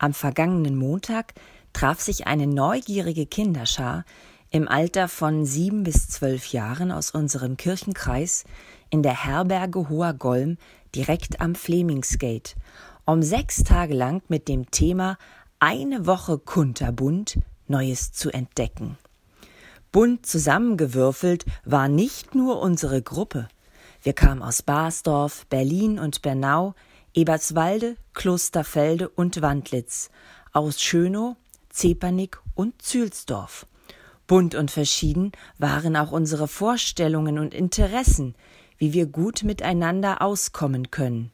Am vergangenen Montag traf sich eine neugierige Kinderschar im Alter von sieben bis zwölf Jahren aus unserem Kirchenkreis in der Herberge Hoher Golm direkt am Flemingsgate, um sechs Tage lang mit dem Thema Eine Woche Kunterbund Neues zu entdecken. Bunt zusammengewürfelt war nicht nur unsere Gruppe. Wir kamen aus Basdorf, Berlin und Bernau, Eberswalde, Klosterfelde und Wandlitz, aus Schönow, Zepernick und Zülsdorf. Bunt und verschieden waren auch unsere Vorstellungen und Interessen, wie wir gut miteinander auskommen können.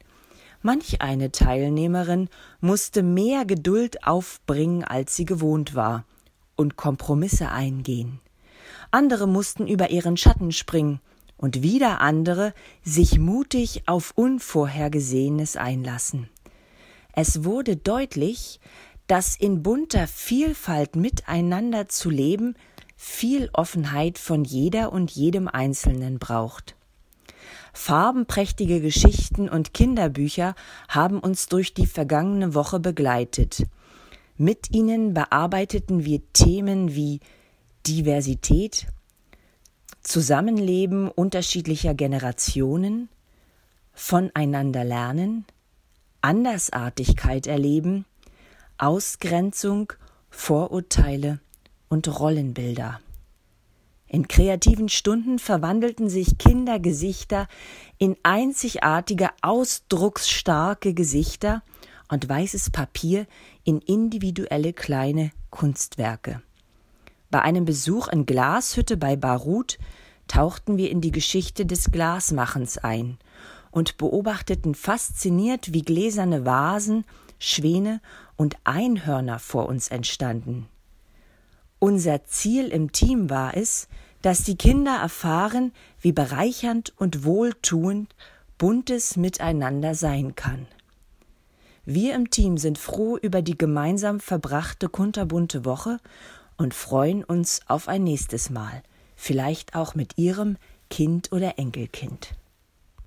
Manch eine Teilnehmerin musste mehr Geduld aufbringen, als sie gewohnt war, und Kompromisse eingehen. Andere mussten über ihren Schatten springen und wieder andere sich mutig auf Unvorhergesehenes einlassen. Es wurde deutlich, dass in bunter Vielfalt miteinander zu leben viel Offenheit von jeder und jedem Einzelnen braucht. Farbenprächtige Geschichten und Kinderbücher haben uns durch die vergangene Woche begleitet. Mit ihnen bearbeiteten wir Themen wie Diversität, Zusammenleben unterschiedlicher Generationen, voneinander lernen, Andersartigkeit erleben, Ausgrenzung, Vorurteile und Rollenbilder. In kreativen Stunden verwandelten sich Kindergesichter in einzigartige, ausdrucksstarke Gesichter und weißes Papier in individuelle kleine Kunstwerke. Bei einem Besuch in Glashütte bei Barut tauchten wir in die Geschichte des Glasmachens ein und beobachteten fasziniert, wie gläserne Vasen, Schwäne und Einhörner vor uns entstanden. Unser Ziel im Team war es, dass die Kinder erfahren, wie bereichernd und wohltuend buntes Miteinander sein kann. Wir im Team sind froh über die gemeinsam verbrachte kunterbunte Woche und freuen uns auf ein nächstes Mal, vielleicht auch mit Ihrem Kind oder Enkelkind.